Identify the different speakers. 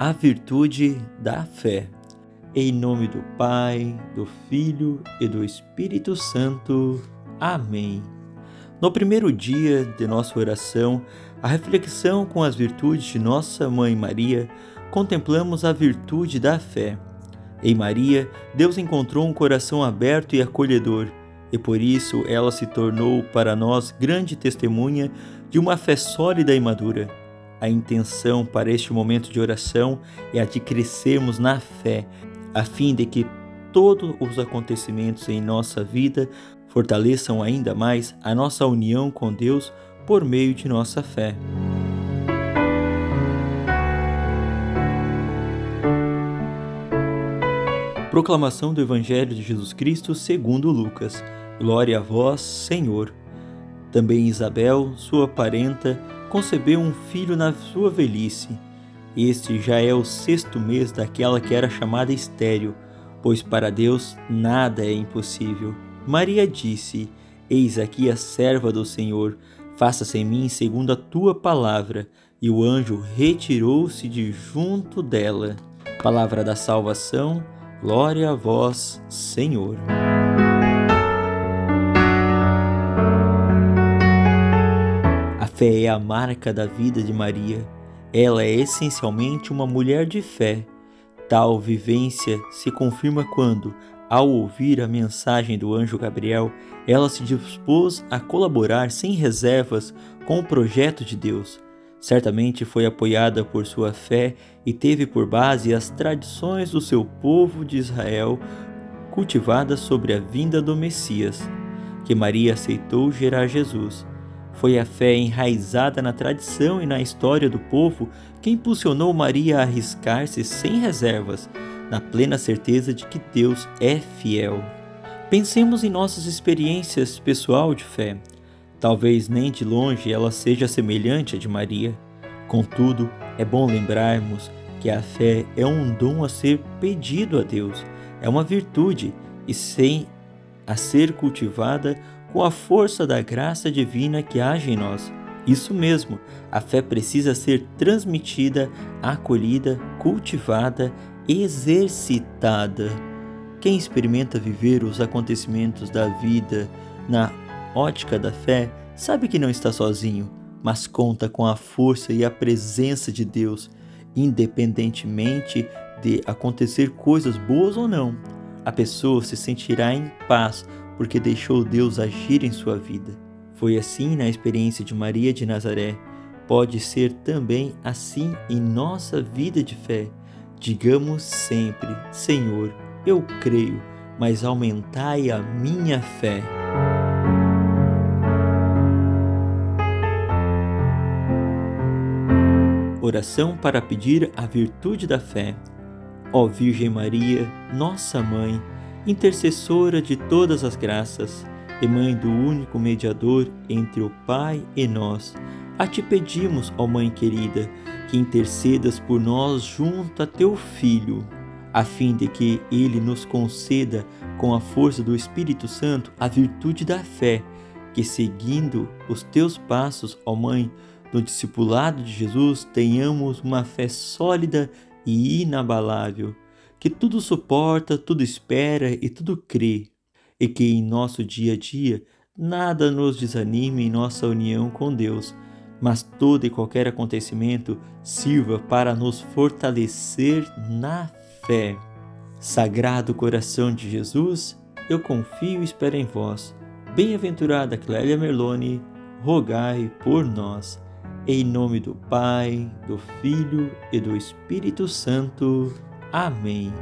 Speaker 1: a virtude da fé. Em nome do Pai, do Filho e do Espírito Santo. Amém. No primeiro dia de nossa oração, a reflexão com as virtudes de Nossa Mãe Maria, contemplamos a virtude da fé. Em Maria, Deus encontrou um coração aberto e acolhedor, e por isso ela se tornou para nós grande testemunha de uma fé sólida e madura. A intenção para este momento de oração é a de crescermos na fé, a fim de que todos os acontecimentos em nossa vida fortaleçam ainda mais a nossa união com Deus por meio de nossa fé. Proclamação do Evangelho de Jesus Cristo segundo Lucas. Glória a vós, Senhor. Também Isabel, sua parenta, concebeu um filho na sua velhice. Este já é o sexto mês daquela que era chamada estéril, pois para Deus nada é impossível. Maria disse: Eis aqui a serva do Senhor, faça-se em mim segundo a tua palavra. E o anjo retirou-se de junto dela. Palavra da salvação, glória a vós, Senhor. Fé é a marca da vida de Maria. Ela é essencialmente uma mulher de fé. Tal vivência se confirma quando, ao ouvir a mensagem do anjo Gabriel, ela se dispôs a colaborar sem reservas com o projeto de Deus. Certamente foi apoiada por sua fé e teve por base as tradições do seu povo de Israel, cultivadas sobre a vinda do Messias, que Maria aceitou gerar Jesus. Foi a fé enraizada na tradição e na história do povo que impulsionou Maria a arriscar-se sem reservas, na plena certeza de que Deus é fiel. Pensemos em nossas experiências pessoal de fé. Talvez nem de longe ela seja semelhante à de Maria. Contudo, é bom lembrarmos que a fé é um dom a ser pedido a Deus, é uma virtude e sem a ser cultivada com a força da graça divina que age em nós. Isso mesmo, a fé precisa ser transmitida, acolhida, cultivada, exercitada. Quem experimenta viver os acontecimentos da vida na ótica da fé sabe que não está sozinho, mas conta com a força e a presença de Deus, independentemente de acontecer coisas boas ou não. A pessoa se sentirá em paz porque deixou Deus agir em sua vida. Foi assim na experiência de Maria de Nazaré. Pode ser também assim em nossa vida de fé. Digamos sempre: Senhor, eu creio, mas aumentai a minha fé. Oração para pedir a virtude da fé. Ó Virgem Maria, nossa mãe, intercessora de todas as graças e mãe do único mediador entre o Pai e nós, a ti pedimos, ó Mãe querida, que intercedas por nós junto a teu Filho, a fim de que ele nos conceda, com a força do Espírito Santo, a virtude da fé, que seguindo os teus passos, ó Mãe, no discipulado de Jesus, tenhamos uma fé sólida e inabalável que tudo suporta, tudo espera e tudo crê, e que em nosso dia a dia nada nos desanime em nossa união com Deus, mas todo e qualquer acontecimento sirva para nos fortalecer na fé. Sagrado coração de Jesus, eu confio e espero em vós. Bem-aventurada Clélia Merlone, rogai por nós. Em nome do Pai, do Filho e do Espírito Santo. Amém.